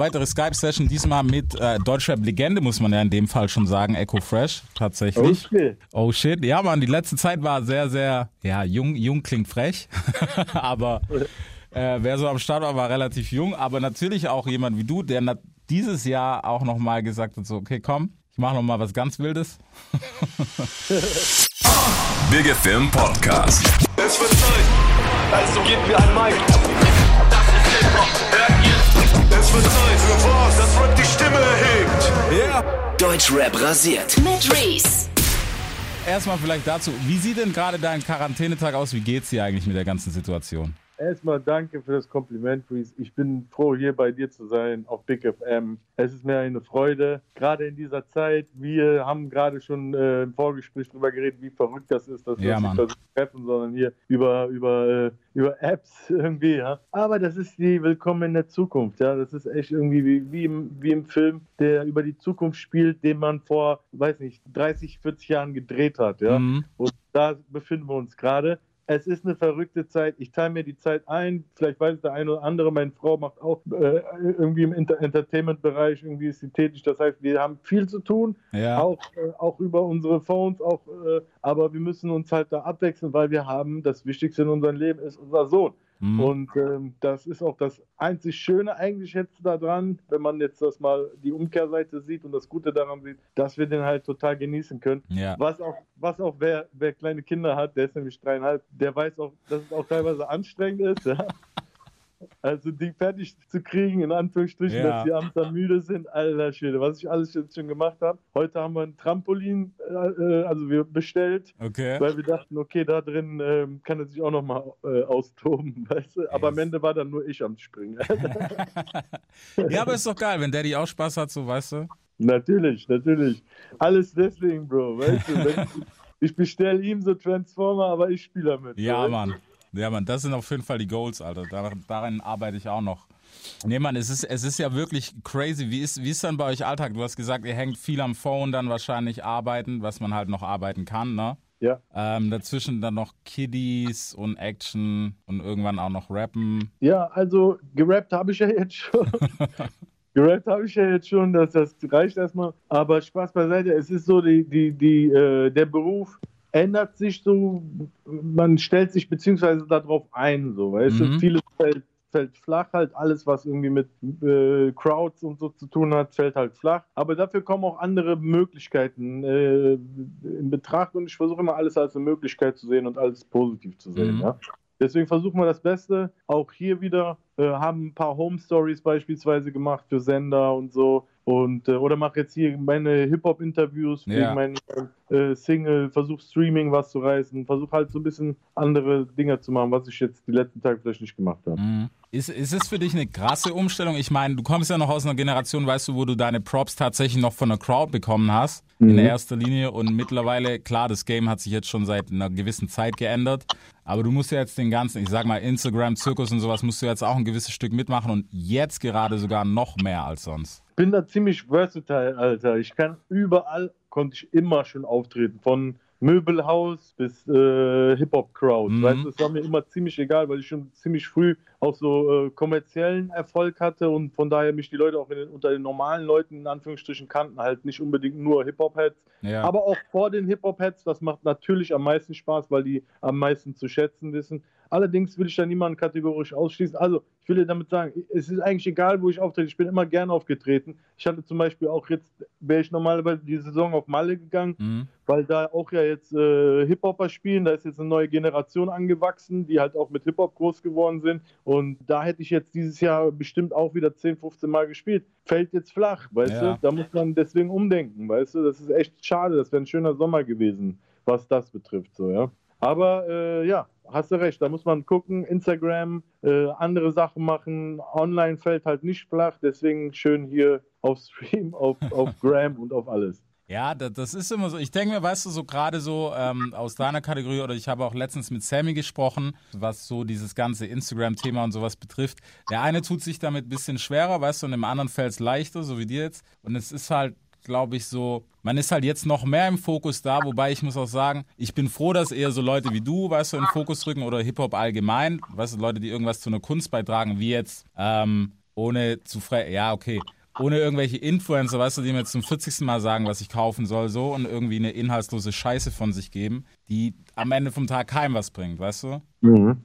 weitere Skype-Session, diesmal mit äh, Deutschrap-Legende, muss man ja in dem Fall schon sagen, Echo Fresh, tatsächlich. Oh shit. Oh shit. Ja, man, die letzte Zeit war sehr, sehr, ja, jung, jung klingt frech, aber äh, wer so am Start war, war relativ jung, aber natürlich auch jemand wie du, der dieses Jahr auch nochmal gesagt hat, so, okay, komm, ich mache nochmal was ganz Wildes. Big FM Podcast. Es wird Zeit, also gebt mir ein Mic. Das ist Hip-Hop? Es wird Zeit für was, das Rap die Stimme erhebt. Yeah. Deutschrap rasiert. Mit Reese. Erstmal vielleicht dazu, wie sieht denn gerade dein Quarantänetag aus? Wie geht's dir eigentlich mit der ganzen Situation? Erstmal danke für das Kompliment, Reese. Ich bin froh, hier bei dir zu sein auf Big FM. Es ist mir eine Freude, gerade in dieser Zeit. Wir haben gerade schon äh, im Vorgespräch darüber geredet, wie verrückt das ist, dass wir Ja, uns nicht versuchen treffen, sondern hier über, über, äh, über Apps irgendwie. Ja. Aber das ist die Willkommen in der Zukunft. Ja. Das ist echt irgendwie wie, wie, im, wie im Film, der über die Zukunft spielt, den man vor, weiß nicht, 30, 40 Jahren gedreht hat. Ja. Mhm. Und da befinden wir uns gerade. Es ist eine verrückte Zeit. Ich teile mir die Zeit ein. Vielleicht weiß der eine oder andere, meine Frau macht auch äh, irgendwie im Inter Entertainment-Bereich, irgendwie ist sie tätig. Das heißt, wir haben viel zu tun, Ja. auch, äh, auch über unsere Phones, auch, äh, aber wir müssen uns halt da abwechseln, weil wir haben, das Wichtigste in unserem Leben ist unser Sohn. Mhm. Und ähm, das ist auch das einzig Schöne eigentlich jetzt daran, wenn man jetzt das mal die Umkehrseite sieht und das Gute daran sieht, dass wir den halt total genießen können. Ja. Was auch, was auch wer, wer kleine Kinder hat, der ist nämlich dreieinhalb, der weiß auch, dass es auch teilweise anstrengend ist. Ja? Also die fertig zu kriegen, in Anführungsstrichen, Ja. dass die abends dann müde sind, alter Schwede, was ich alles jetzt schon gemacht habe. Heute haben wir ein Trampolin, äh, äh, also wir bestellt, Okay. weil wir dachten, okay, da drin ähm, kann er sich auch nochmal äh, austoben, weißt du? Aber am Yes. Ende war dann nur ich am Springen. ja, aber ist doch geil, wenn Daddy auch Spaß hat, so weißt du. natürlich, natürlich. Alles deswegen, Bro, weißt du? Ich bestelle ihm so Transformer, aber ich spiele damit. Ja, weißt du? Mann. Ja, Mann, das sind auf jeden Fall die Goals, Alter. Daran, daran arbeite ich auch noch. Nee, Mann, es ist, es ist ja wirklich crazy. Wie ist, wie ist dann bei euch Alltag? Du hast gesagt, ihr hängt viel am Phone, dann wahrscheinlich arbeiten, was man halt noch arbeiten kann, ne? Ja. Ähm, dazwischen dann noch Kiddies und Action und irgendwann auch noch Rappen. Ja, also gerappt habe ich ja jetzt schon. gerappt habe ich ja jetzt schon, das, das reicht erstmal. Aber Spaß beiseite, es ist so, die, die, die, äh, der Beruf ändert sich so, man stellt sich beziehungsweise darauf ein, so, weißt Mhm. du, vieles fällt, fällt flach halt, alles was irgendwie mit äh, Crowds und so zu tun hat, fällt halt flach. Aber dafür kommen auch andere Möglichkeiten äh, in Betracht und ich versuche immer alles als eine Möglichkeit zu sehen und alles positiv zu sehen, Mhm. ja. Deswegen versuchen wir das Beste. Auch hier wieder haben ein paar Home Stories beispielsweise gemacht für Sender und so. Und, äh, oder mache jetzt hier meine Hip-Hop-Interviews Ja. wegen meinem äh, Single, versuche Streaming was zu reißen, versuche halt so ein bisschen andere Dinge zu machen, was ich jetzt die letzten Tage vielleicht nicht gemacht habe. Mhm. Ist, ist es für dich eine krasse Umstellung? Ich meine, du kommst ja noch aus einer Generation, weißt du, wo du deine Props tatsächlich noch von der Crowd bekommen hast, in Mhm. erster Linie. Und mittlerweile, klar, das Game hat sich jetzt schon seit einer gewissen Zeit geändert. Aber du musst ja jetzt den ganzen, ich sag mal, Instagram-Zirkus und sowas, musst du jetzt auch ein gewisses Stück mitmachen und jetzt gerade sogar noch mehr als sonst. bin da ziemlich versatile, Alter. Ich kann überall, konnte ich immer schon auftreten. Von Möbelhaus bis äh, Hip-Hop-Crowd. Mhm. Weißt du, es war mir immer ziemlich egal, weil ich schon ziemlich früh auch so äh, kommerziellen Erfolg hatte und von daher mich die Leute auch den, unter den normalen Leuten in Anführungsstrichen kannten. Halt nicht unbedingt nur Hip-Hop-Heads, Ja. aber auch vor den Hip-Hop-Heads. Das macht natürlich am meisten Spaß, weil die am meisten zu schätzen wissen. Allerdings will ich da niemanden kategorisch ausschließen. Also, ich will dir damit sagen, es ist eigentlich egal, wo ich auftrete. Ich bin immer gern aufgetreten. Ich hatte zum Beispiel auch jetzt, wäre ich normalerweise die Saison auf Malle gegangen, Mhm. weil da auch ja jetzt äh, Hip-Hopper spielen. Da ist jetzt eine neue Generation angewachsen, die halt auch mit Hip-Hop groß geworden sind. Und da hätte ich jetzt dieses Jahr bestimmt auch wieder 10, 15 Mal gespielt. Fällt jetzt flach, weißt Ja. du? Da muss man deswegen umdenken, weißt du? Das ist echt schade. Das wäre ein schöner Sommer gewesen, was das betrifft, so, ja. Aber äh, ja, hast du recht, da muss man gucken, Instagram, äh, andere Sachen machen, online fällt halt nicht flach, deswegen schön hier auf Stream, auf, auf Gram und auf alles. Ja, da- das ist immer so. Ich denke mir, weißt du, so gerade so ähm, aus deiner Kategorie oder ich habe auch letztens mit Sammy gesprochen, was so dieses ganze Instagram-Thema und sowas betrifft. Der eine tut sich damit ein bisschen schwerer, weißt du, und dem anderen fällt es leichter, so wie dir jetzt. Und es ist halt, glaube ich, so, man ist halt jetzt noch mehr im Fokus da, wobei ich muss auch sagen, ich bin froh, dass eher so Leute wie du, weißt du, in den Fokus rücken oder Hip-Hop allgemein, weißt du, Leute, die irgendwas zu einer Kunst beitragen, wie jetzt, ähm, ohne zu frei. Ja, okay. Ohne irgendwelche Influencer, weißt du, die mir zum 40. Mal sagen, was ich kaufen soll, so und irgendwie eine inhaltslose Scheiße von sich geben, die am Ende vom Tag keinem was bringt, weißt du? Mhm.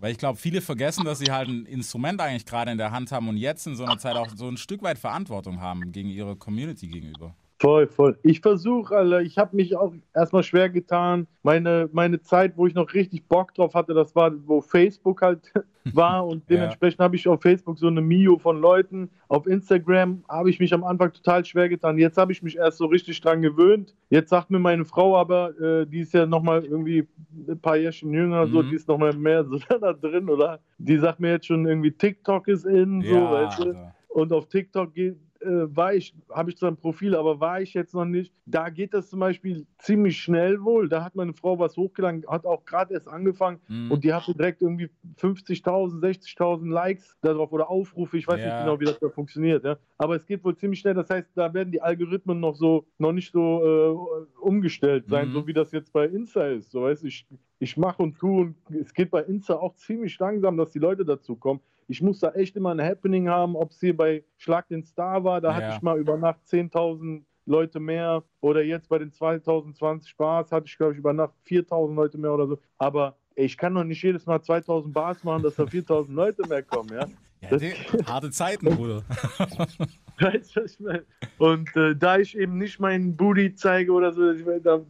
Weil ich glaube, viele vergessen, dass sie halt ein Instrument eigentlich gerade in der Hand haben und jetzt in so einer Zeit auch so ein Stück weit Verantwortung haben gegen ihre Community gegenüber. Voll, voll. Ich versuche, Alter, ich habe mich auch erstmal schwer getan. Meine, meine Zeit, wo ich noch richtig Bock drauf hatte, das war, wo Facebook halt war und Ja. dementsprechend habe ich auf Facebook so eine Mio von Leuten. Auf Instagram habe ich mich am Anfang total schwer getan. Jetzt habe ich mich erst so richtig dran gewöhnt. Jetzt sagt mir meine Frau aber, äh, die ist ja nochmal irgendwie ein paar Jährchen jünger, so, Mhm. die ist nochmal mehr so da drin, oder? Die sagt mir jetzt schon irgendwie, TikTok ist in, so, ja, weißt du? Alter. Und auf TikTok geht, war ich, habe ich zwar ein Profil, aber war ich jetzt noch nicht. Da geht das zum Beispiel ziemlich schnell wohl. Da hat meine Frau was hochgeladen, hat auch gerade erst angefangen Mhm. und die hatte direkt irgendwie 50.000, 60.000 Likes darauf oder Aufrufe. Ich weiß Ja. nicht genau, wie das da funktioniert. Ja. Aber es geht wohl ziemlich schnell. Das heißt, da werden die Algorithmen noch so, noch nicht so äh, umgestellt sein, Mhm. so wie das jetzt bei Insta ist. So weißt du, ich, ich mache und tue und es geht bei Insta auch ziemlich langsam, dass die Leute dazu kommen. Ich muss da echt immer ein Happening haben, ob es hier bei Schlag den Star war, da Ja. hatte ich mal über Nacht 10.000 Leute mehr oder jetzt bei den 2020 Bars hatte ich, glaube ich, über Nacht 4.000 Leute mehr oder so. Aber ich kann doch nicht jedes Mal 2.000 Bars machen, dass da 4.000 Leute mehr kommen, ja. Ja, Das- die, harte Zeiten, Bruder. Weißt du, was ich meine? Und äh, da ich eben nicht meinen Booty zeige oder so,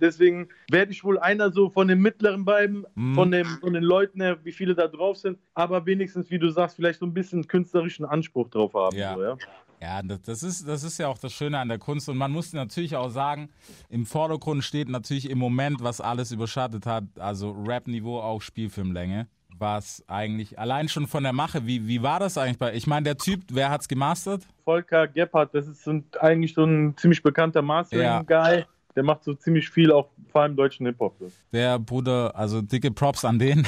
deswegen werde ich wohl einer so von den mittleren beiden, Mhm. von, dem, von den Leuten her, wie viele da drauf sind, aber wenigstens, wie du sagst, vielleicht so ein bisschen künstlerischen Anspruch drauf haben. Ja. So, ja? Ja, das, ist, das ist ja auch das Schöne an der Kunst. Und man muss natürlich auch sagen, im Vordergrund steht natürlich im Moment, was alles überschattet hat, also Rap-Niveau auch Spielfilmlänge. Was eigentlich allein schon von der Mache, wie, wie war das eigentlich bei. Ich meine, der Typ, wer hat's gemastert? Volker Gebhardt, das ist so ein, eigentlich so ein ziemlich bekannter Mastering-Guy. Der macht so ziemlich viel, auch vor allem deutschen Hip-Hop. Der Bruder, also dicke Props an den.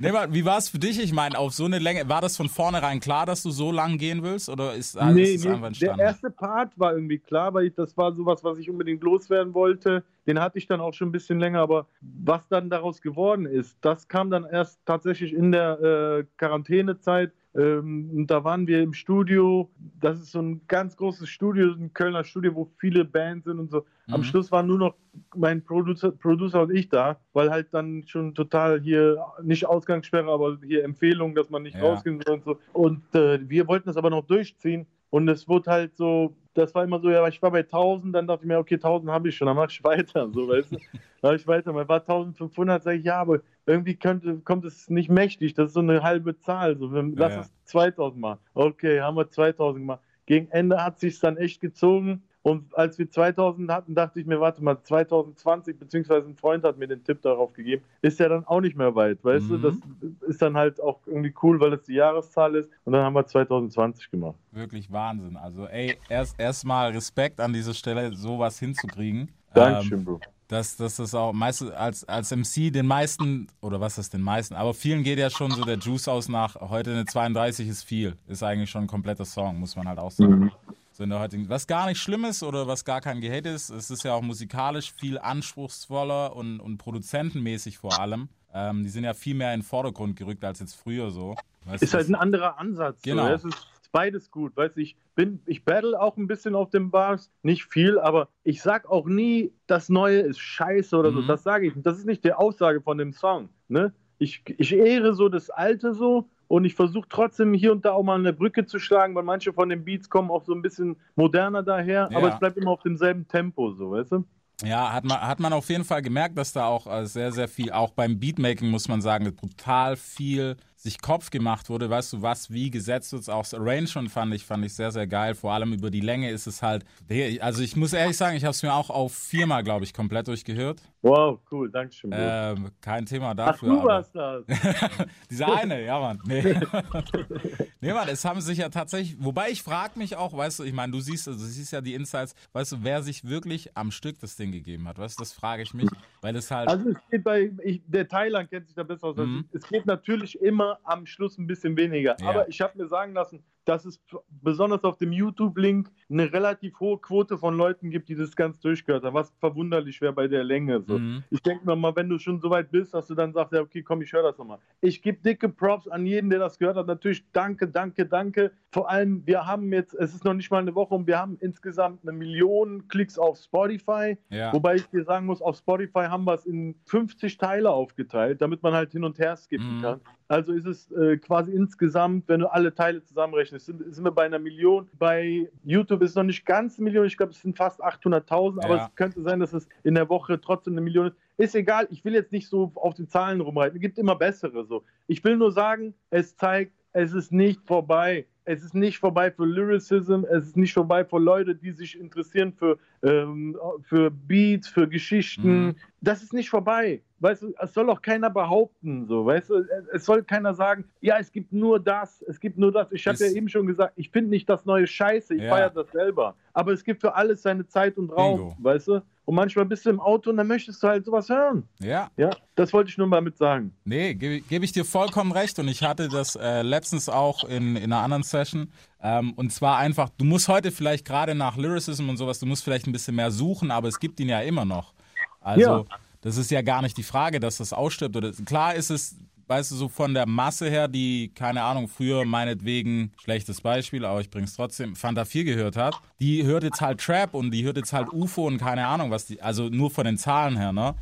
nee, aber wie war es für dich? Ich meine, auf so eine Länge, war das von vornherein klar, dass du so lang gehen willst? Oder ist alles nee, ist nee, einfach der entstanden? erste Part war irgendwie klar, weil ich, das war sowas, was ich unbedingt loswerden wollte. Den hatte ich dann auch schon ein bisschen länger, aber was dann daraus geworden ist, das kam dann erst tatsächlich in der äh, Quarantänezeit. Ähm, und da waren wir im Studio. Das ist so ein ganz großes Studio, ein Kölner Studio, wo viele Bands sind und so. Am Mhm. Schluss waren nur noch mein Producer, Producer und ich da, weil halt dann schon total hier, nicht Ausgangssperre, aber hier Empfehlungen, dass man nicht Ja. rausgehen soll und so. Und äh, wir wollten das aber noch durchziehen. Und es wurde halt so, das war immer so, ja, ich war bei 1000, dann dachte ich mir, okay, 1000 habe ich schon, dann mache ich weiter, so, weißt du. Dann mache ich weiter, man war 1500, sage ich, ja, aber irgendwie könnte, kommt es nicht mächtig, das ist so eine halbe Zahl, so, lass Ja. es 2000 machen. Okay, haben wir 2000 gemacht. Gegen Ende hat sich dann echt gezogen. Und als wir 2000 hatten, dachte ich mir, warte mal, 2020, beziehungsweise ein Freund hat mir den Tipp darauf gegeben, ist ja dann auch nicht mehr weit, weißt Mhm. du? Das ist dann halt auch irgendwie cool, weil es die Jahreszahl ist. Und dann haben wir 2020 gemacht. Wirklich Wahnsinn. Also, ey, erst erstmal Respekt an dieser Stelle, sowas hinzukriegen. Dankeschön, Ähm, Bro. Dass, das auch meist als, als MC den meisten, oder was ist den meisten, aber vielen geht ja schon so der Juice aus nach heute eine 32 ist viel. Ist eigentlich schon ein kompletter Song, muss man halt auch sagen. Mhm. So in der heutigen, was gar nicht schlimm ist oder was gar kein Gehate ist, es ist ja auch musikalisch viel anspruchsvoller und, und produzentenmäßig vor allem. Ähm, die sind ja viel mehr in den Vordergrund gerückt als jetzt früher so. Weißt Ist du, halt ein anderer Ansatz. Genau. So. Ist beides gut. Weißt du, ich bin, ich battle auch ein bisschen auf den Bars, nicht viel, aber ich sag auch nie, das Neue ist scheiße oder so. Mhm. Das sage ich. Das ist nicht die Aussage von dem Song. Ne? Ich, ich ehre so das Alte so und ich versuche trotzdem hier und da auch mal eine Brücke zu schlagen, weil manche von den Beats kommen auch so ein bisschen moderner daher, Ja. aber es bleibt immer auf demselben Tempo, so, weißt du? Ja, hat man, hat man auf jeden Fall gemerkt, dass da auch äh, sehr, sehr viel, auch beim Beatmaking muss man sagen, brutal viel sich Kopf gemacht wurde, weißt du, was wie gesetzt wird, auch das Arrangement fand ich, fand ich sehr, sehr geil. Vor allem über die Länge ist es halt, also ich muss ehrlich sagen, ich habe es mir auch auf viermal, glaube ich, komplett durchgehört. Wow, cool, danke schön. Ähm, kein Thema Ach, dafür. du aber- warst das. Dieser eine, ja, Mann. Nee. nee, Mann, es haben sich ja tatsächlich, wobei ich frage mich auch, weißt du, ich meine, du siehst, also, du siehst ja die Insights, weißt du, wer sich wirklich am Stück das Ding gegeben hat, weißt du, das frage ich mich, weil es halt, Also es geht bei, ich, der Thailand kennt sich da besser aus. Mhm. Es geht natürlich immer am Schluss ein bisschen weniger. Ja. Aber ich habe mir sagen lassen, dass es besonders auf dem YouTube-Link eine relativ hohe Quote von Leuten gibt, die das ganz durchgehört haben, was verwunderlich wäre bei der Länge. So. Mhm. Ich denke mir mal, wenn du schon so weit bist, dass du dann sagst, ja, okay, komm, ich höre das nochmal. Ich gebe dicke Props an jeden, der das gehört hat. Natürlich danke, danke, danke. Vor allem, wir haben jetzt, es ist noch nicht mal eine Woche und wir haben insgesamt eine Million Klicks auf Spotify. Ja. Wobei ich dir sagen muss, auf Spotify haben wir es in 50 Teile aufgeteilt, damit man halt hin und her skippen Mhm. kann. Also ist es äh, quasi insgesamt, wenn du alle Teile zusammenrechnest, sind, sind wir bei einer Million. Bei YouTube ist es noch nicht ganz eine Million, ich glaube, es sind fast 800.000, aber Ja. es könnte sein, dass es in der Woche trotzdem eine Million ist. Ist egal, ich will jetzt nicht so auf den Zahlen rumreiten. Es gibt immer bessere so. Ich will nur sagen, es zeigt, es ist nicht vorbei. Es ist nicht vorbei für Lyricism, es ist nicht vorbei für Leute, die sich interessieren für, ähm, für Beats, für Geschichten. Mhm. Das ist nicht vorbei. Weißt du, es soll auch keiner behaupten, so, weißt du, es soll keiner sagen, ja, es gibt nur das, es gibt nur das. Ich habe ja eben schon gesagt, ich finde nicht das neue Scheiße, ich Ja. feiere das selber. Aber es gibt für alles seine Zeit und Raum, Bingo. weißt du? Und manchmal bist du im Auto und dann möchtest du halt sowas hören. ja. Ja, das wollte ich nur mal mit sagen. Nee, gebe geb ich dir vollkommen recht. Und ich hatte das äh, letztens auch in, in einer anderen Session. Ähm, und zwar einfach, du musst heute vielleicht gerade nach Lyricism und sowas, du musst vielleicht ein bisschen mehr suchen, aber es gibt ihn ja immer noch. Also, Ja. das ist ja gar nicht die Frage, dass das ausstirbt. Oder, klar ist es, weißt du, so von der Masse her, die, keine Ahnung, früher meinetwegen, schlechtes Beispiel, aber ich bring's trotzdem, Fanta 4 gehört hat, die hört jetzt halt Trap und die hört jetzt halt UFO und keine Ahnung, was die, also nur von den Zahlen her, ne?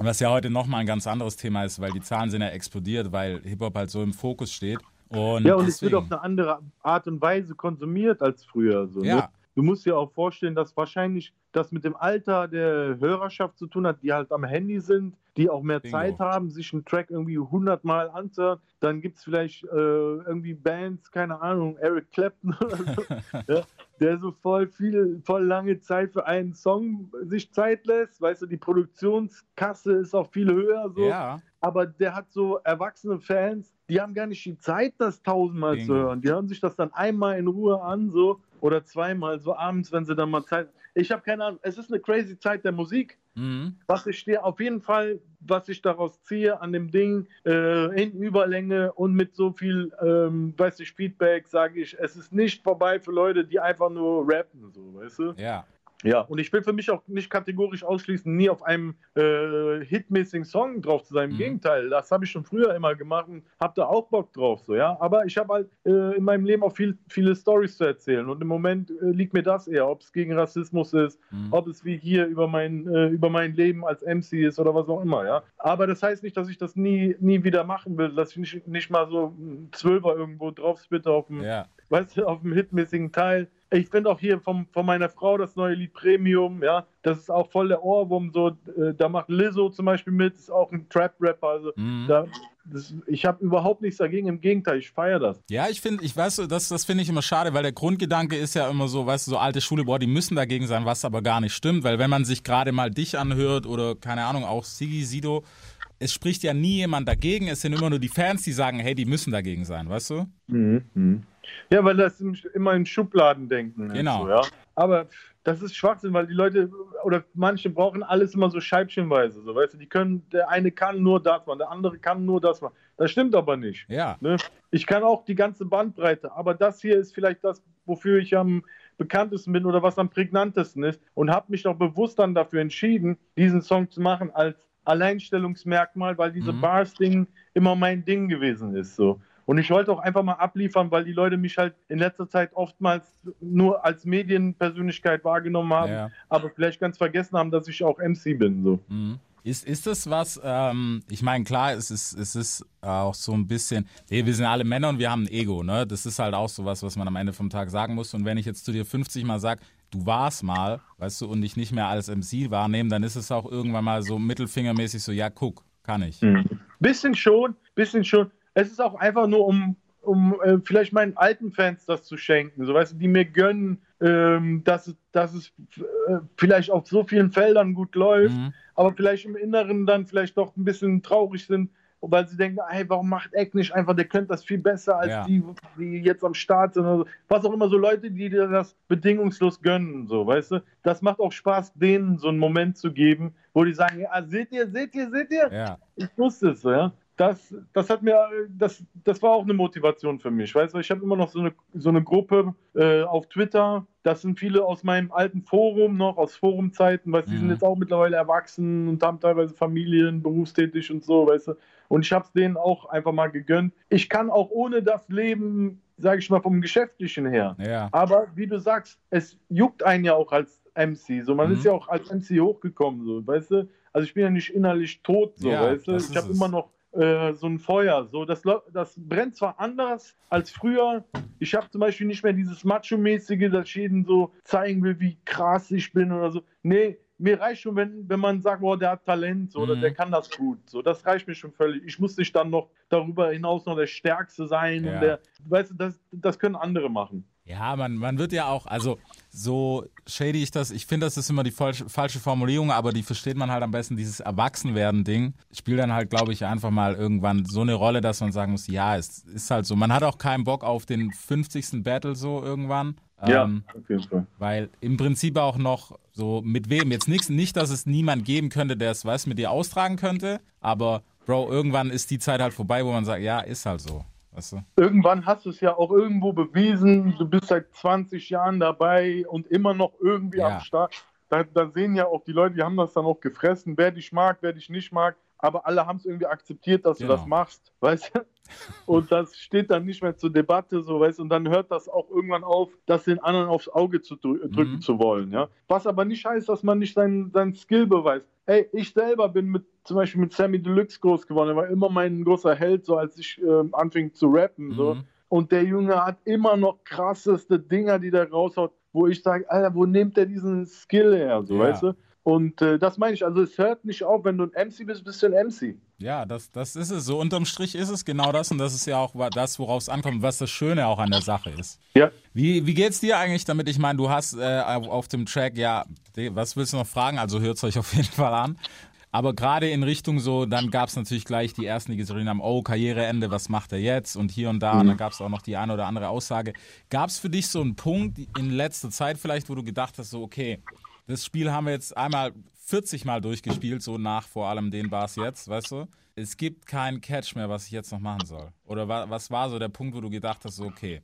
Was ja heute nochmal ein ganz anderes Thema ist, weil die Zahlen sind ja explodiert, weil Hip-Hop halt so im Fokus steht. Und Ja, und es wird deswegen, auf eine andere Art und Weise konsumiert als früher. So, Ja. ne? Du musst dir auch vorstellen, dass wahrscheinlich das mit dem Alter der Hörerschaft zu tun hat, die halt am Handy sind, die auch mehr Bingo. Zeit haben, sich einen Track irgendwie 100 Mal anzuhören. Dann gibt es vielleicht äh, irgendwie Bands, keine Ahnung, Eric Clapton oder so, ja, der so voll viel, voll lange Zeit für einen Song sich Zeit lässt. Weißt du, die Produktionskasse ist auch viel höher. So ja, aber der hat so erwachsene Fans, die haben gar nicht die Zeit, das tausendmal Bingo. zu hören. Die hören sich das dann einmal in Ruhe an, so oder zweimal, so abends, wenn sie dann mal Zeit. Ich habe keine Ahnung, es ist eine crazy Zeit der Musik. mhm. Was ich dir auf jeden Fall, was ich daraus ziehe an dem Ding, äh, in Überlänge und mit so viel, ähm, weiß ich, Feedback, sage ich, es ist nicht vorbei für Leute, die einfach nur rappen, so, weißt du? ja, Ja, und ich will für mich auch nicht kategorisch ausschließen, nie auf einem äh, hitmäßigen Song drauf zu sein. Im Mhm. Gegenteil, das habe ich schon früher immer gemacht und habe da auch Bock drauf. So, ja? Aber ich habe halt äh, in meinem Leben auch viel, viele Stories zu erzählen. Und im Moment äh, liegt mir das eher, ob es gegen Rassismus ist, mhm. ob es wie hier über mein, äh, über mein Leben als MC ist oder was auch immer. Ja? Aber das heißt nicht, dass ich das nie, nie wieder machen will, dass ich nicht, nicht mal so ein Zwölfer irgendwo drauf spitte auf dem ja, weißt du, auf dem hitmäßigen Teil. Ich finde auch hier vom, von meiner Frau das neue Lied Premium, ja, das ist auch voll der Ohrwurm, so, äh, da macht Lizzo zum Beispiel mit, ist auch ein Trap-Rapper, also mhm. da, das, ich habe überhaupt nichts dagegen, im Gegenteil, ich feiere das. Ja, ich finde, ich weiß, das, das finde ich immer schade, weil der Grundgedanke ist ja immer so, weißt du, so alte Schule, boah, die müssen dagegen sein, was aber gar nicht stimmt, weil wenn man sich gerade mal dich anhört oder keine Ahnung, auch Sigi, Sido, es spricht ja nie jemand dagegen, es sind immer nur die Fans, die sagen, hey, die müssen dagegen sein, weißt du? Ja, weil das im- immer in Schubladen denken. ist Genau. So, ja. Aber das ist Schwachsinn, weil die Leute oder manche brauchen alles immer so scheibchenweise. So, weißt du, die können, der eine kann nur das machen, der andere kann nur das machen. Das stimmt aber nicht. Ja, Ne? Ich kann auch die ganze Bandbreite, aber das hier ist vielleicht das, wofür ich am bekanntesten bin oder was am prägnantesten ist und habe mich doch bewusst dann dafür entschieden, diesen Song zu machen als Alleinstellungsmerkmal, weil diese Mhm. Bars-Ding immer mein Ding gewesen ist. So. Und ich wollte auch einfach mal abliefern, weil die Leute mich halt in letzter Zeit oftmals nur als Medienpersönlichkeit wahrgenommen haben, Ja. aber vielleicht ganz vergessen haben, dass ich auch MC bin. So. Mhm. Ist, ist das was, ähm, ich meine, klar, es ist, es ist auch so ein bisschen, nee, wir sind alle Männer und wir haben ein Ego, ne? Das ist halt auch so was, was man am Ende vom Tag sagen muss. Und wenn ich jetzt zu dir 50 Mal sag, du warst mal, weißt du, und dich nicht mehr als MC wahrnehmen, dann ist es auch irgendwann mal so mittelfingermäßig so, ja, guck, kann ich. Bisschen schon, bisschen schon. Es ist auch einfach nur, um, um äh, vielleicht meinen alten Fans das zu schenken, so weißt du, die mir gönnen, ähm, dass, es- dass es äh, vielleicht auf so vielen Feldern gut läuft, Mhm. aber vielleicht im Inneren dann vielleicht doch ein bisschen traurig sind, weil sie denken, hey, warum macht Eck nicht einfach, der könnte das viel besser als Ja. die, die jetzt am Start sind. Oder so. Was auch immer, so Leute, die dir das bedingungslos gönnen, so, weißt du. Das macht auch Spaß, denen so einen Moment zu geben, wo die sagen, ja, seht ihr, seht ihr, seht ihr? Ja, Ich wusste es, ja. Das, das hat mir, das, das war auch eine Motivation für mich. Weißt du, ich habe immer noch so eine, so eine Gruppe äh, auf Twitter. Das sind viele aus meinem alten Forum noch, aus Forumzeiten, weil die Mhm. sind jetzt auch mittlerweile erwachsen und haben teilweise Familien, berufstätig und so, weißt du. Und ich habe es denen auch einfach mal gegönnt. Ich kann auch ohne das Leben, sage ich mal, vom Geschäftlichen her. Ja. Aber wie du sagst, es juckt einen ja auch als MC. So, man Mhm. ist ja auch als MC hochgekommen, so, weißt du? Also ich bin ja nicht innerlich tot, so, Ja, weißt du? Ich habe immer noch äh, so ein Feuer. So, das, das brennt zwar anders als früher. Ich habe zum Beispiel nicht mehr dieses Macho-mäßige, dass ich jedem so zeigen will, wie krass ich bin oder so. Nee, mir reicht schon, wenn, wenn man sagt, boah, der hat Talent so, oder Mhm. der kann das gut. So, das reicht mir schon völlig. Ich muss nicht dann noch darüber hinaus noch der Stärkste sein. Ja. Der, weißt du, das, das können andere machen. Ja, man, man wird ja auch, also so shady ich das, ich finde, das ist immer die falsche, falsche Formulierung, aber die versteht man halt am besten, dieses Erwachsenwerden-Ding. Spielt dann halt, glaube ich, einfach mal irgendwann so eine Rolle, dass man sagen muss, ja, es ist halt so. Man hat auch keinen Bock auf den 50. Battle so irgendwann. Ja, Ähm, auf jeden Fall. weil im Prinzip auch noch so mit wem, jetzt nichts, nicht, dass es niemand geben könnte, der es, weiß, mit dir austragen könnte, aber Bro, irgendwann ist die Zeit halt vorbei, wo man sagt, ja, ist halt so. Weißt du? Irgendwann hast du es ja auch irgendwo bewiesen. Du bist seit 20 Jahren dabei und immer noch irgendwie Ja. am Start. Da, da sehen ja auch die Leute, die haben das dann auch gefressen, wer dich mag, wer dich nicht mag. Aber alle haben es irgendwie akzeptiert, dass Genau. du das machst, weißt du? Und das steht dann nicht mehr zur Debatte, so weißt du. Und dann hört das auch irgendwann auf, das den anderen aufs Auge zu drü drücken Mhm. zu wollen, ja. Was aber nicht heißt, dass man nicht seinen, seinen Skill beweist. Ey, ich selber bin mit zum Beispiel mit Sammy Deluxe groß geworden. Er war immer mein großer Held, so als ich ähm, anfing zu rappen. So. Mhm. Und der Junge hat immer noch krasseste Dinger, die der raushaut, wo ich sage, Alter, wo nimmt der diesen Skill her, so, Ja. weißt du? Und äh, das meine ich, also es hört nicht auf, wenn du ein MC bist, bist du ein MC. Ja, das, das ist es. So unterm Strich ist es genau das und das ist ja auch das, worauf es ankommt, was das Schöne auch an der Sache ist. Ja. Wie, wie geht's dir eigentlich damit? Ich meine, du hast äh, auf dem Track, ja, was willst du noch fragen? Also hört's euch auf jeden Fall an. Aber gerade in Richtung so, dann gab's natürlich gleich die ersten, die gesagt haben, oh, Karriereende, was macht er jetzt? Und hier und da. Und dann gab's auch noch die eine oder andere Aussage. Gab's für dich so einen Punkt in letzter Zeit vielleicht, wo du gedacht hast, so, okay, das Spiel haben wir jetzt einmal 40 Mal durchgespielt, so nach vor allem den Bars jetzt, weißt du? Es gibt keinen Catch mehr, was ich jetzt noch machen soll. Oder wa was war so der Punkt, wo du gedacht hast, so, okay,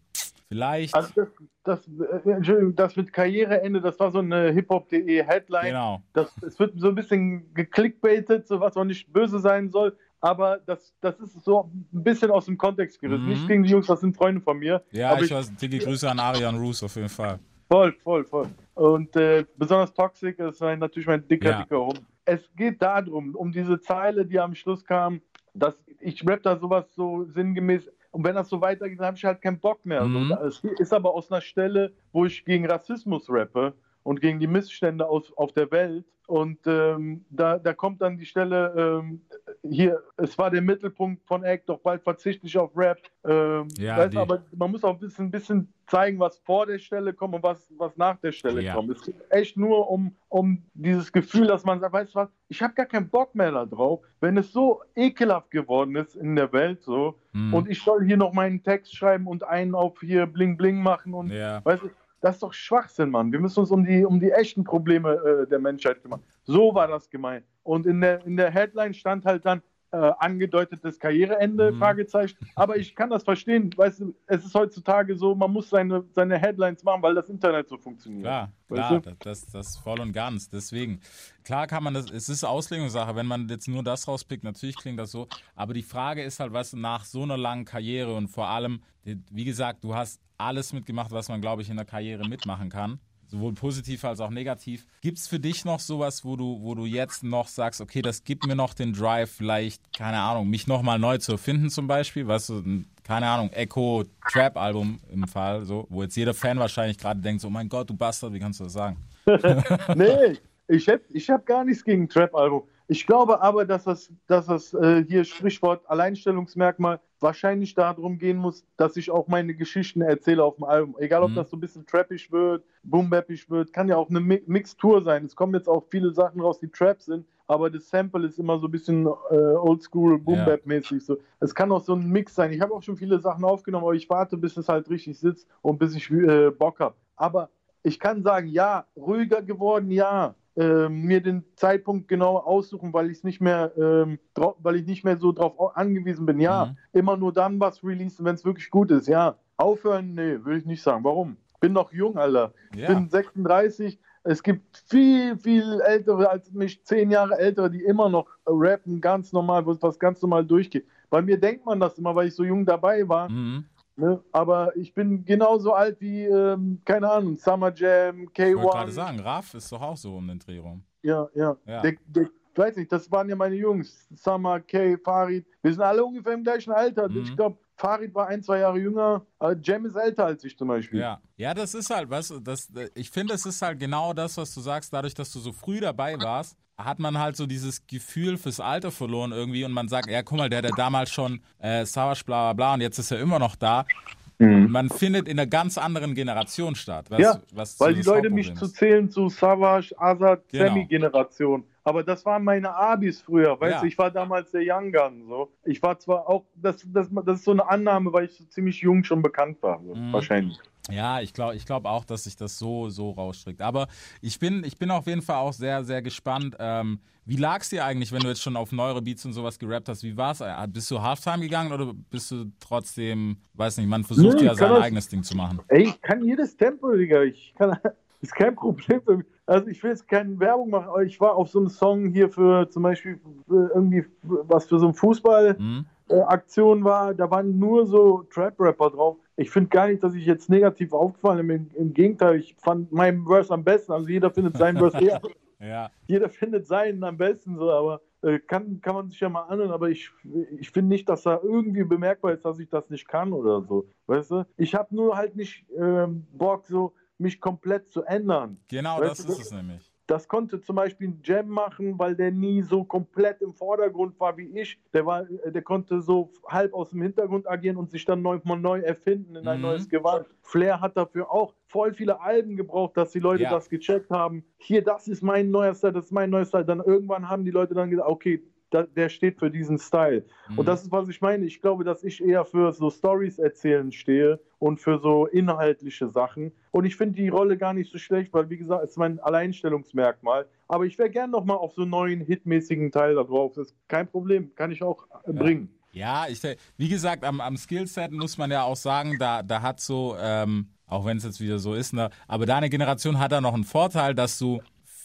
vielleicht. Also das, das, äh, Entschuldigung, das mit Karriereende, das war so eine hiphop.de Headline. genau. Das, es wird so ein bisschen geklickbaitet, so was auch nicht böse sein soll. Aber das, das ist so ein bisschen aus dem Kontext gerissen. Mhm. Nicht gegen die Jungs, das sind Freunde von mir. Ja, Aber ich weiß, dicke Grüße an Arian Roos auf jeden Fall. Voll, voll, voll. Und äh, besonders Toxic ist natürlich mein dicker, Ja. dicker Hund. Es geht darum, um diese Zeile, die am Schluss kam, dass ich rap da sowas so sinngemäß. Und wenn das so weitergeht, dann habe ich halt keinen Bock mehr. Mhm. So, es ist aber aus einer Stelle, wo ich gegen Rassismus rappe und gegen die Missstände aus, auf der Welt. Und ähm, da, da kommt dann die Stelle, ähm, hier, es war der Mittelpunkt von Act, doch bald verzichte ich auf Rap. Ähm, Ja, weißt, aber man muss auch ein bisschen, ein bisschen zeigen, was vor der Stelle kommt und was, was nach der Stelle Ja. kommt. Es geht echt nur um, um dieses Gefühl, dass man sagt, weißt du was, ich habe gar keinen Bock mehr da drauf, wenn es so ekelhaft geworden ist in der Welt so Mhm. und ich soll hier noch meinen Text schreiben und einen auf hier bling bling machen und ja. weißt du, das ist doch Schwachsinn, Mann. Wir müssen uns um die, um die echten Probleme äh, der Menschheit kümmern. So war das gemeint. Und in der, in der Headline stand halt dann äh, angedeutetes Karriereende, Mhm. Fragezeichen. Aber ich kann das verstehen. Weißt du, es ist heutzutage so, man muss seine, seine Headlines machen, weil das Internet so funktioniert. Klar, klar, du? das, das voll und ganz. Deswegen, klar kann man das, es ist Auslegungssache, wenn man jetzt nur das rauspickt, natürlich klingt das so. Aber die Frage ist halt, du, nach so einer langen Karriere und vor allem, wie gesagt, du hast alles mitgemacht, was man, glaube ich, in der Karriere mitmachen kann. Sowohl positiv als auch negativ. Gibt es für dich noch sowas, wo du, wo du jetzt noch sagst, okay, das gibt mir noch den Drive, vielleicht, keine Ahnung, mich nochmal neu zu erfinden zum Beispiel? Weißt du, ein, keine Ahnung, Echo Trap Album im Fall, so, wo jetzt jeder Fan wahrscheinlich gerade denkt, so, oh mein Gott, du Bastard, wie kannst du das sagen? nee, ich habe ich hab gar nichts gegen Trap-Album. Ich glaube aber, dass das, dass das äh, hier Sprichwort Alleinstellungsmerkmal wahrscheinlich darum gehen muss, dass ich auch meine Geschichten erzähle auf dem Album. Egal, ob Mhm. das so ein bisschen trappisch wird, boombappig wird, kann ja auch eine Mi Mixtur sein. Es kommen jetzt auch viele Sachen raus, die Trap sind, aber das Sample ist immer so ein bisschen äh, oldschool, boombap-mäßig. So. Es kann auch so ein Mix sein. Ich habe auch schon viele Sachen aufgenommen, aber ich warte, bis es halt richtig sitzt und bis ich äh, Bock habe. Aber ich kann sagen, ja, ruhiger geworden, ja. Ähm, mir den Zeitpunkt genau aussuchen, weil ich es nicht mehr, ähm, weil ich nicht mehr so drauf au- angewiesen bin. Ja, Mhm. immer nur dann was releasen, wenn es wirklich gut ist. Ja, aufhören, nee, würde ich nicht sagen. Warum? Bin noch jung, Alter. Ja. Bin 36. Es gibt viel, viel ältere als mich, zehn Jahre ältere, die immer noch rappen, ganz normal, was ganz normal durchgeht. Bei mir denkt man das immer, weil ich so jung dabei war. Mhm. Ne? Aber ich bin genauso alt wie, ähm, keine Ahnung, Summer Jam, Ich wollte gerade K1. sagen, Raf ist doch auch so um den Dreh rum. Ja, ja. Ja. Der, der, weiß nicht, das waren ja meine Jungs. Summer, Kay, Farid. Wir sind alle ungefähr im gleichen Alter. Mhm. Ich glaube, Farid war ein, zwei Jahre jünger. aber Jam ist älter als ich zum Beispiel. Ja, ja, das ist halt, weißt du, das, ich finde, es ist halt genau das, was du sagst, dadurch, dass du so früh dabei warst, hat man halt so dieses Gefühl fürs Alter verloren irgendwie und man sagt, ja, guck mal, der, der damals schon äh, Savage, bla, bla, bla, und jetzt ist er immer noch da. Man findet in einer ganz anderen Generation statt. Was, Mhm. Ja, was Weil die Leute mich Hauptproblem zu ist. zählen zu Savage, Azad, Genau. Sammy-Generation. Aber das waren meine Abis früher, weißt Ja. du, ich war damals der Young Gun. So. Ich war zwar auch, das, das, das ist so eine Annahme, weil ich so ziemlich jung schon bekannt war, so, Mhm. wahrscheinlich. Ja, ich glaube ich glaub auch, dass sich das so, so rausstrickt. Aber ich bin, ich bin auf jeden Fall auch sehr, sehr gespannt. Ähm, wie lag es dir eigentlich, wenn du jetzt schon auf neuere Beats und sowas gerappt hast? Wie war es? Bist du Halftime gegangen oder bist du trotzdem, weiß nicht, man versucht Nee, ja sein das- eigenes Ding zu machen. Ey, ich kann jedes Tempo, Digga. Ich kann, ist kein Problem für mich. Also ich will jetzt keine Werbung machen, aber ich war auf so einem Song hier für zum Beispiel für irgendwie was für so ein Fußball. Hm? äh, war, da waren nur so Trap-Rapper drauf. Ich finde gar nicht, dass ich jetzt negativ aufgefallen bin. Im, Im Gegenteil, ich fand meinen Verse am besten. Also jeder findet seinen Verse eher. Ja, Jeder findet seinen am besten so, aber äh, kann, kann man sich ja mal anhören, aber ich, ich finde nicht, dass da irgendwie bemerkbar ist, dass ich das nicht kann oder so. Weißt du? Ich habe nur halt nicht ähm, Bock, so mich komplett zu ändern. genau Weißt das du, ist es nämlich. Das konnte zum Beispiel ein Jam machen, weil der nie so komplett im Vordergrund war wie ich. Der, war, der konnte so halb aus dem Hintergrund agieren und sich dann neu, mal neu erfinden in ein Mhm. neues Gewand. Flair hat dafür auch voll viele Alben gebraucht, dass die Leute Ja. das gecheckt haben. Hier, das ist mein neuer Style, das ist mein neuer Style. Dann irgendwann haben die Leute dann gesagt, okay, der steht für diesen Style. Mhm. Und das ist, was ich meine. Ich glaube, dass ich eher für so Stories erzählen stehe und für so inhaltliche Sachen. Und ich finde die Rolle gar nicht so schlecht, weil, wie gesagt, es ist mein Alleinstellungsmerkmal. Aber ich wäre gern nochmal auf so einen neuen hitmäßigen Teil da drauf. Das ist kein Problem. Kann ich auch äh, bringen. Ja, ich, wie gesagt, am, am Skillset muss man ja auch sagen, da, da hat so, ähm, auch wenn es jetzt wieder so ist, ne, aber deine Generation hat da noch einen Vorteil, dass du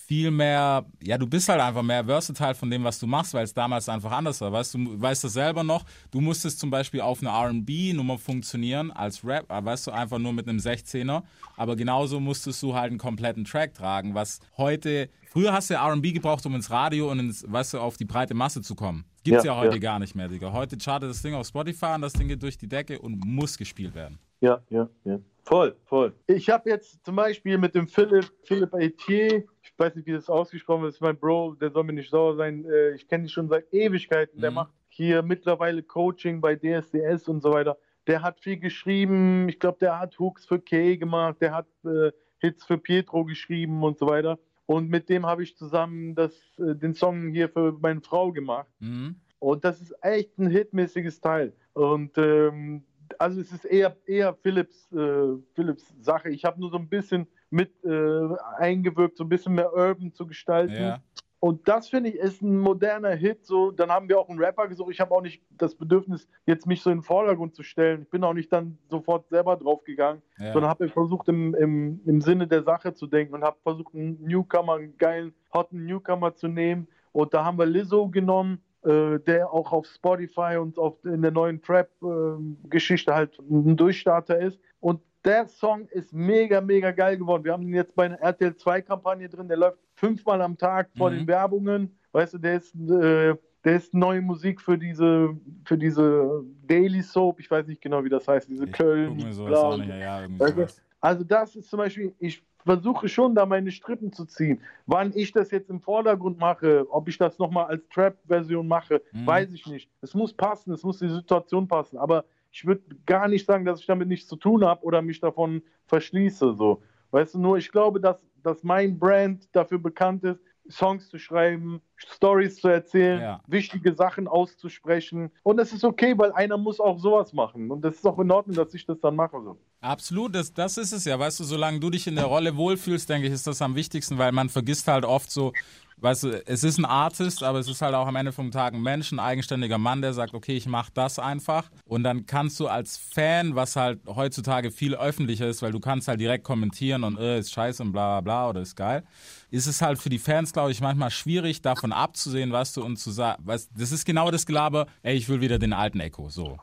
viel mehr, ja, du bist halt einfach mehr versatile von dem, was du machst, weil es damals einfach anders war. Weißt du, weißt das selber noch, du musstest zum Beispiel auf eine RB-Nummer funktionieren als Rap, weißt du, einfach nur mit einem 16er, aber genauso musstest du halt einen kompletten Track tragen, was heute, früher hast du RB gebraucht, um ins Radio und ins, weißt du, auf die breite Masse zu kommen. Gibt's ja, Ja, heute ja. gar nicht mehr, Digga. Heute chartet das Ding auf Spotify und das Ding geht durch die Decke und muss gespielt werden. Ja, ja, ja. Voll, voll. Ich habe jetzt zum Beispiel mit dem Philipp, Philipp Etier, ich weiß nicht, wie das ausgesprochen ist mein Bro, der soll mir nicht sauer sein. äh, Ich kenne ihn schon seit Ewigkeiten. Der Mhm. macht hier mittlerweile Coaching bei DSDS und so weiter. Der hat viel geschrieben. Ich glaube, der hat Hooks für Kay gemacht. Der hat äh, Hits für Pietro geschrieben und so weiter. Und mit dem habe ich zusammen das, äh, den Song hier für meine Frau gemacht. Mhm. Und das ist echt ein hitmäßiges Teil. Und ähm, also es ist eher, eher Philips, äh, Philips Sache. Ich habe nur so ein bisschen mit äh, eingewirkt, so ein bisschen mehr Urban zu gestalten. Ja. Und das finde ich ist ein moderner Hit. So, dann haben wir auch einen Rapper gesucht. Ich habe auch nicht das Bedürfnis, jetzt mich so in den Vordergrund zu stellen. Ich bin auch nicht dann sofort selber draufgegangen, Ja. sondern habe versucht, im, im, im Sinne der Sache zu denken und habe versucht, einen Newcomer, einen geilen, hotten Newcomer zu nehmen. Und da haben wir Lizzo genommen, äh, der auch auf Spotify und auf, in der neuen Trap-Geschichte halt ein Durchstarter ist. Und der Song ist mega, mega geil geworden. Wir haben ihn jetzt bei einer RTL 2-Kampagne drin, der läuft fünfmal am Tag vor Mhm. den Werbungen. Weißt du, der ist, äh, der ist neue Musik für diese, für diese Daily Soap, ich weiß nicht genau, wie das heißt, diese Ich Köln. guck mir sowas bla auch und- nicht, ja, ja, sowas. also das ist zum Beispiel, ich versuche schon da meine Strippen zu ziehen. Wann ich das jetzt im Vordergrund mache, ob ich das nochmal als Trap-Version mache, Mhm. weiß ich nicht. Es muss passen, es muss die Situation passen. Aber ich würde gar nicht sagen, dass ich damit nichts zu tun habe oder mich davon verschließe. So. Weißt du, nur ich glaube, dass, dass mein Brand dafür bekannt ist, Songs zu schreiben, Stories zu erzählen, Ja. wichtige Sachen auszusprechen. Und das ist okay, weil einer muss auch sowas machen. Und das ist auch in Ordnung, dass ich das dann mache. So. Absolut, das, das ist es ja. Weißt du, solange du dich in der Rolle wohlfühlst, denke ich, ist das am wichtigsten, weil man vergisst halt oft so, weißt du, es ist ein Artist, aber es ist halt auch am Ende vom Tag ein Mensch, ein eigenständiger Mann, der sagt, okay, ich mache das einfach. Und dann kannst du als Fan, was halt heutzutage viel öffentlicher ist, weil du kannst halt direkt kommentieren und äh, ist scheiße und bla bla bla oder ist geil, ist es halt für die Fans, glaube ich, manchmal schwierig, davon abzusehen, weißt du, und zu sagen, weißt, das ist genau das Gelaber, ey, ich will wieder den alten Echo, so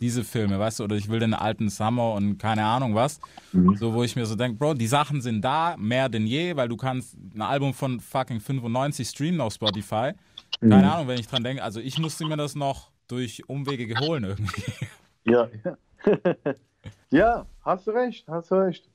diese Filme, weißt du, oder ich will den alten Summer und keine Ahnung was. So, wo ich mir so denke, Bro, die Sachen sind da, mehr denn je, weil du kannst ein Album von fucking 95 streamen auf Spotify. Keine Ahnung, wenn ich dran denke, also ich musste mir das noch durch Umwege holen irgendwie. Ja, ja. ja, hast du recht, hast du recht.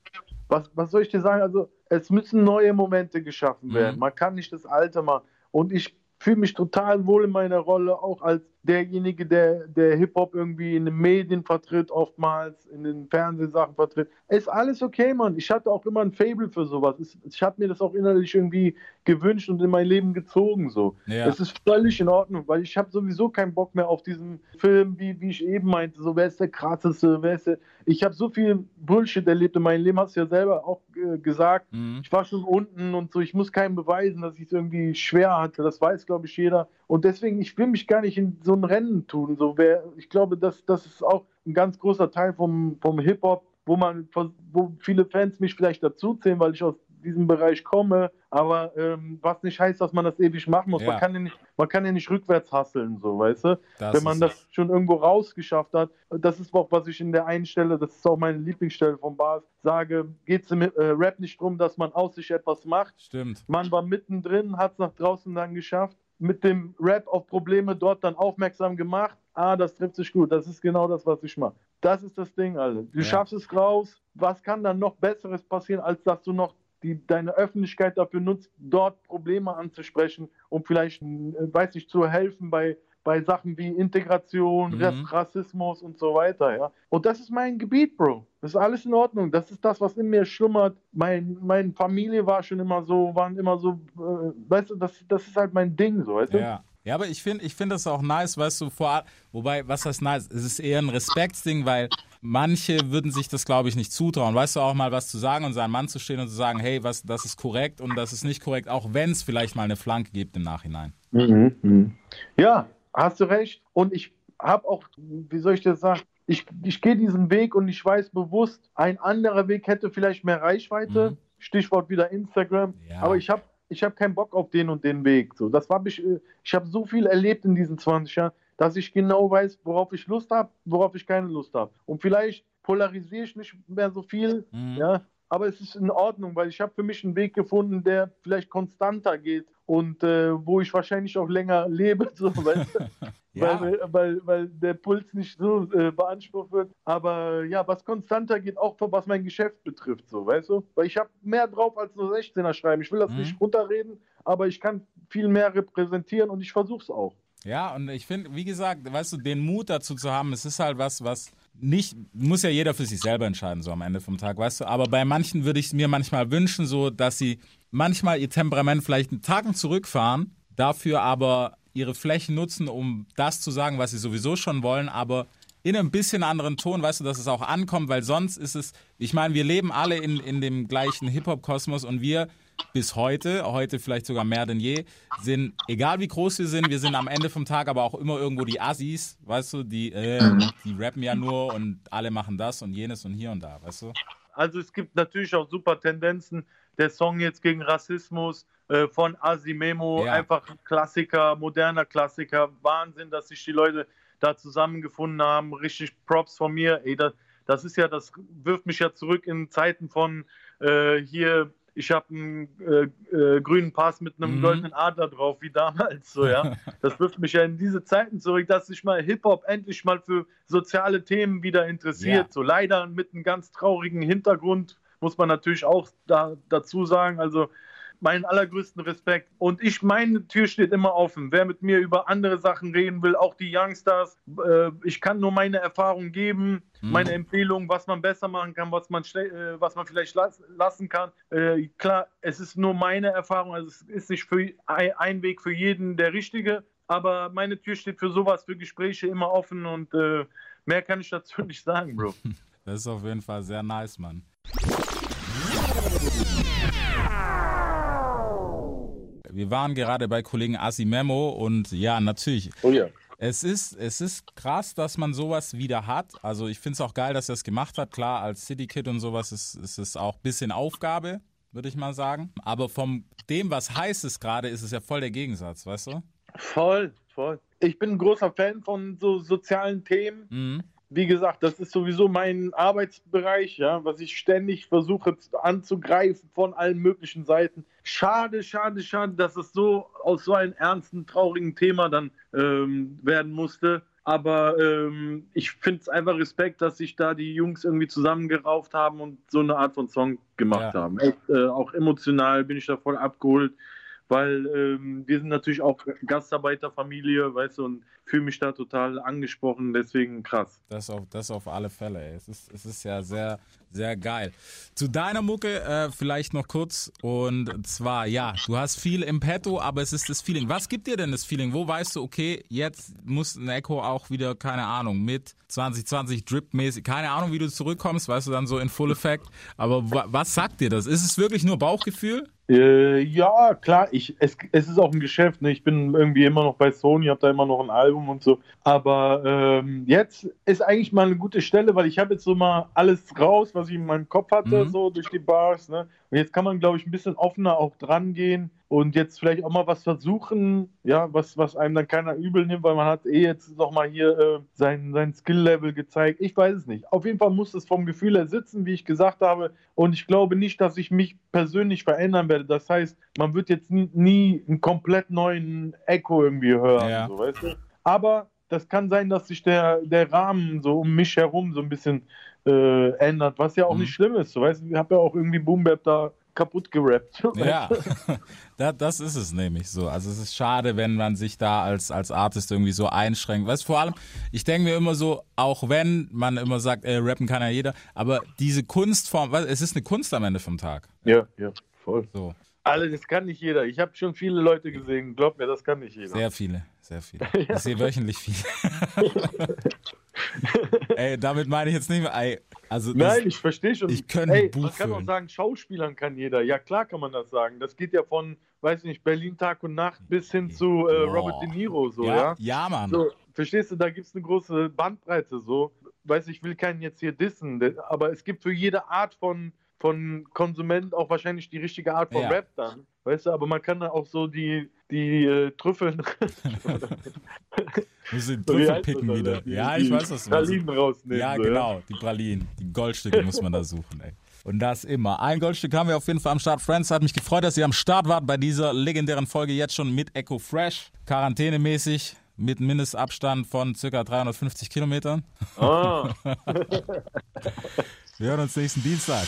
Was, was soll ich dir sagen? Also, es müssen neue Momente geschaffen werden. Mhm. Man kann nicht das Alte machen. Und ich fühle mich total wohl in meiner Rolle, auch als derjenige, der, der Hip-Hop irgendwie in den Medien vertritt, oftmals in den Fernsehsachen vertritt. Ist alles okay, Mann. Ich hatte auch immer ein Fable für sowas. Ich habe mir das auch innerlich irgendwie gewünscht und in mein Leben gezogen. So. Ja. Es ist völlig in Ordnung, weil ich habe sowieso keinen Bock mehr auf diesen Film, wie, wie ich eben meinte, so wer ist der krasseste, wer ist der... Ich habe so viel Bullshit erlebt in meinem Leben, hast du ja selber auch äh, gesagt. Mhm. Ich war schon unten und so, ich muss keinem beweisen, dass ich es irgendwie schwer hatte. Das weiß, glaube ich, jeder. Und deswegen, ich will mich gar nicht in so ein Rennen tun. So, wer, ich glaube, das, das ist auch ein ganz großer Teil vom, vom Hip-Hop, wo man, wo viele Fans mich vielleicht dazuzählen, weil ich aus diesem Bereich komme, aber ähm, was nicht heißt, dass man das ewig machen muss. Ja. Man, kann ja nicht, man kann ja nicht rückwärts hasseln, so, weißt du? Das Wenn man das schon irgendwo rausgeschafft hat, das ist auch, was ich in der einen Stelle, das ist auch meine Lieblingsstelle vom Bars, sage, geht es im äh, Rap nicht darum, dass man aus sich etwas macht. Stimmt. Man war mittendrin, hat es nach draußen dann geschafft, mit dem Rap auf Probleme dort dann aufmerksam gemacht. Ah, das trifft sich gut, das ist genau das, was ich mache. Das ist das Ding, Alter. Du Ja. schaffst es raus. Was kann dann noch Besseres passieren, als dass du noch die, deine Öffentlichkeit dafür nutzt, dort Probleme anzusprechen, um vielleicht, äh, weiß ich, zu helfen bei, bei Sachen wie Integration, Mhm. Rass- Rassismus und so weiter, ja. Und das ist mein Gebiet, Bro. Das ist alles in Ordnung. Das ist das, was in mir schlummert. Mein, meine Familie war schon immer so, waren immer so, äh, weißt du, das, das ist halt mein Ding, so, weißt du? Ja. Ja, aber ich finde ich find das auch nice, weißt du, vor, wobei, was heißt nice? Es ist eher ein Respektsding, weil manche würden sich das, glaube ich, nicht zutrauen. Weißt du, auch mal was zu sagen und seinen Mann zu stehen und zu sagen, hey, was, das ist korrekt und das ist nicht korrekt, auch wenn es vielleicht mal eine Flanke gibt im Nachhinein. Mhm, mhm. Ja, hast du recht. Und ich habe auch, wie soll ich das sagen, ich, ich gehe diesen Weg und ich weiß bewusst, ein anderer Weg hätte vielleicht mehr Reichweite. Mhm. Stichwort wieder Instagram. Ja. Aber ich habe ich hab keinen Bock auf den und den Weg. So, das war ich, ich habe so viel erlebt in diesen 20 Jahren, dass ich genau weiß, worauf ich Lust habe, worauf ich keine Lust habe. Und vielleicht polarisiere ich nicht mehr so viel, Mhm. ja, aber es ist in Ordnung, weil ich habe für mich einen Weg gefunden, der vielleicht konstanter geht und äh, wo ich wahrscheinlich auch länger lebe, so, weißt du? Ja. weil, weil, weil der Puls nicht so äh, beansprucht wird. Aber ja, was konstanter geht, auch was mein Geschäft betrifft, so, weißt du? Weil ich habe mehr drauf als nur 16er schreiben. Ich will das Mhm. nicht runterreden, aber ich kann viel mehr repräsentieren und ich versuche es auch. Ja, und ich finde, wie gesagt, weißt du, den Mut dazu zu haben, es ist halt was, was nicht, muss ja jeder für sich selber entscheiden, so am Ende vom Tag, weißt du. Aber bei manchen würde ich es mir manchmal wünschen, so, dass sie manchmal ihr Temperament vielleicht einen Tagen zurückfahren, dafür aber ihre Flächen nutzen, um das zu sagen, was sie sowieso schon wollen, aber in einem bisschen anderen Ton, weißt du, dass es auch ankommt, weil sonst ist es, ich meine, wir leben alle in, in dem gleichen Hip-Hop-Kosmos und wir bis heute, heute vielleicht sogar mehr denn je, sind, egal wie groß wir sind, wir sind am Ende vom Tag aber auch immer irgendwo die Assis, weißt du, die, äh, die rappen ja nur und alle machen das und jenes und hier und da, weißt du? Also es gibt natürlich auch super Tendenzen. Der Song jetzt gegen Rassismus äh, von Asimemo, Ja. einfach ein Klassiker, moderner Klassiker. Wahnsinn, dass sich die Leute da zusammengefunden haben. Richtig Props von mir. Ey, das, das ist ja, das wirft mich ja zurück in Zeiten von äh, hier. Ich habe einen äh, äh, grünen Pass mit einem Mhm. goldenen Adler drauf, wie damals, so, ja. Das wirft mich ja in diese Zeiten zurück, dass sich mal Hip-Hop endlich mal für soziale Themen wieder interessiert. Ja. So leider mit einem ganz traurigen Hintergrund, muss man natürlich auch da, dazu sagen. Also meinen allergrößten Respekt. Und ich, meine Tür steht immer offen. Wer mit mir über andere Sachen reden will, auch die Youngsters, äh, ich kann nur meine Erfahrung geben, Mhm. meine Empfehlung, was man besser machen kann, was man, äh, was man vielleicht las lassen kann. Äh, klar, es ist nur meine Erfahrung, also es ist nicht für ein, ein Weg für jeden der richtige, aber meine Tür steht für sowas, für Gespräche immer offen und äh, mehr kann ich dazu nicht sagen, Bro. Das ist auf jeden Fall sehr nice, Mann. Wir waren gerade bei Kollegen Asimemo und ja, natürlich. Oh ja. Es ist, es ist krass, dass man sowas wieder hat. Also ich finde es auch geil, dass er es gemacht hat. Klar, als City Kid und sowas ist, ist es auch ein bisschen Aufgabe, würde ich mal sagen. Aber von dem, was heißt es gerade, ist es ja voll der Gegensatz, weißt du? Voll, voll. Ich bin ein großer Fan von so sozialen Themen. Mhm. Wie gesagt, das ist sowieso mein Arbeitsbereich, ja, was ich ständig versuche anzugreifen von allen möglichen Seiten. Schade, schade, schade, dass es so aus so einem ernsten, traurigen Thema dann ähm, werden musste. Aber ähm, ich finde es einfach Respekt, dass sich da die Jungs irgendwie zusammengerauft haben und so eine Art von Song gemacht Ja. haben. Echt, äh, auch emotional bin ich da voll abgeholt, weil ähm, wir sind natürlich auch Gastarbeiterfamilie, weißt du, und fühle mich da total angesprochen, deswegen krass. Das auf, das auf alle Fälle. Ey. Es, ist, es ist ja sehr, sehr geil. Zu deiner Mucke äh, vielleicht noch kurz. Und zwar, ja, du hast viel im Petto, aber es ist das Feeling. Was gibt dir denn das Feeling? Wo weißt du, okay, jetzt muss ein Echo auch wieder, keine Ahnung, mit 2020 Drip-mäßig, keine Ahnung, wie du zurückkommst, weißt du, dann so in Full Effect. Aber wa was sagt dir das? Ist es wirklich nur Bauchgefühl? Äh, ja, klar, ich, es, es ist auch ein Geschäft. Ne? Ich bin irgendwie immer noch bei Sony, habe da immer noch ein Album und so. Aber ähm, jetzt ist eigentlich mal eine gute Stelle, weil ich habe jetzt so mal alles raus, was ich in meinem Kopf hatte, Mhm. so durch die Bars. Ne? Und jetzt kann man, glaube ich, ein bisschen offener auch dran gehen und jetzt vielleicht auch mal was versuchen, ja, was, was einem dann keiner übel nimmt, weil man hat eh jetzt noch mal hier äh, sein, sein Skill-Level gezeigt. Ich weiß es nicht. Auf jeden Fall muss es vom Gefühl her sitzen, wie ich gesagt habe. Und ich glaube nicht, dass ich mich persönlich verändern werde. Das heißt, man wird jetzt nie, nie einen komplett neuen Echo irgendwie hören. Ja. So, weißt du? Aber das kann sein, dass sich der, der Rahmen so um mich herum so ein bisschen äh, ändert, was ja auch Mhm. nicht schlimm ist. So, weißt du, ich habe ja auch irgendwie Boom Bap da kaputt gerappt. Ja, das, ist es nämlich so. Also es ist schade, wenn man sich da als, als Artist irgendwie so einschränkt. Weißt du, vor allem, ich denke mir immer so, auch wenn man immer sagt, äh, rappen kann ja jeder, aber diese Kunstform, es ist eine Kunst am Ende vom Tag. Ja, ja, voll. So, Alle, das kann nicht jeder. Ich habe schon viele Leute gesehen. Glaub mir, das kann nicht jeder. sehr viele, sehr viele. Ich sehe wöchentlich viele. ey, damit meine ich jetzt nicht mehr, ey, also das, Nein, ich verstehe schon. ich könnte Ey, man kann auch sagen, Schauspielern kann jeder. Ja, klar kann man das sagen. Das geht ja von, weiß nicht, Berlin Tag und Nacht bis hin zu äh. Robert De Niro, so, ja, ja. ja, Mann. So, verstehst du, da gibt es eine große Bandbreite, so. Weiß ich will keinen jetzt hier dissen, aber es gibt für jede Art von, von Konsument auch wahrscheinlich die richtige Art von Ja. Rap dann. Weißt du, aber man kann da auch so die, die äh, Trüffeln. Muss den Trüffel picken wieder. Die- Ja, ich weiß, was du meinst. Pralinen rausnehmen. Ja, so, genau, die Pralinen, die Goldstücke muss man da suchen, ey. Und das immer. Ein Goldstück haben wir auf jeden Fall am Start. Friends, hat mich gefreut, dass ihr am Start wart bei dieser legendären Folge jetzt schon mit Echo Fresh. Quarantänemäßig, mit Mindestabstand von circa 350 Kilometern. Ah. Wir hören uns nächsten Dienstag.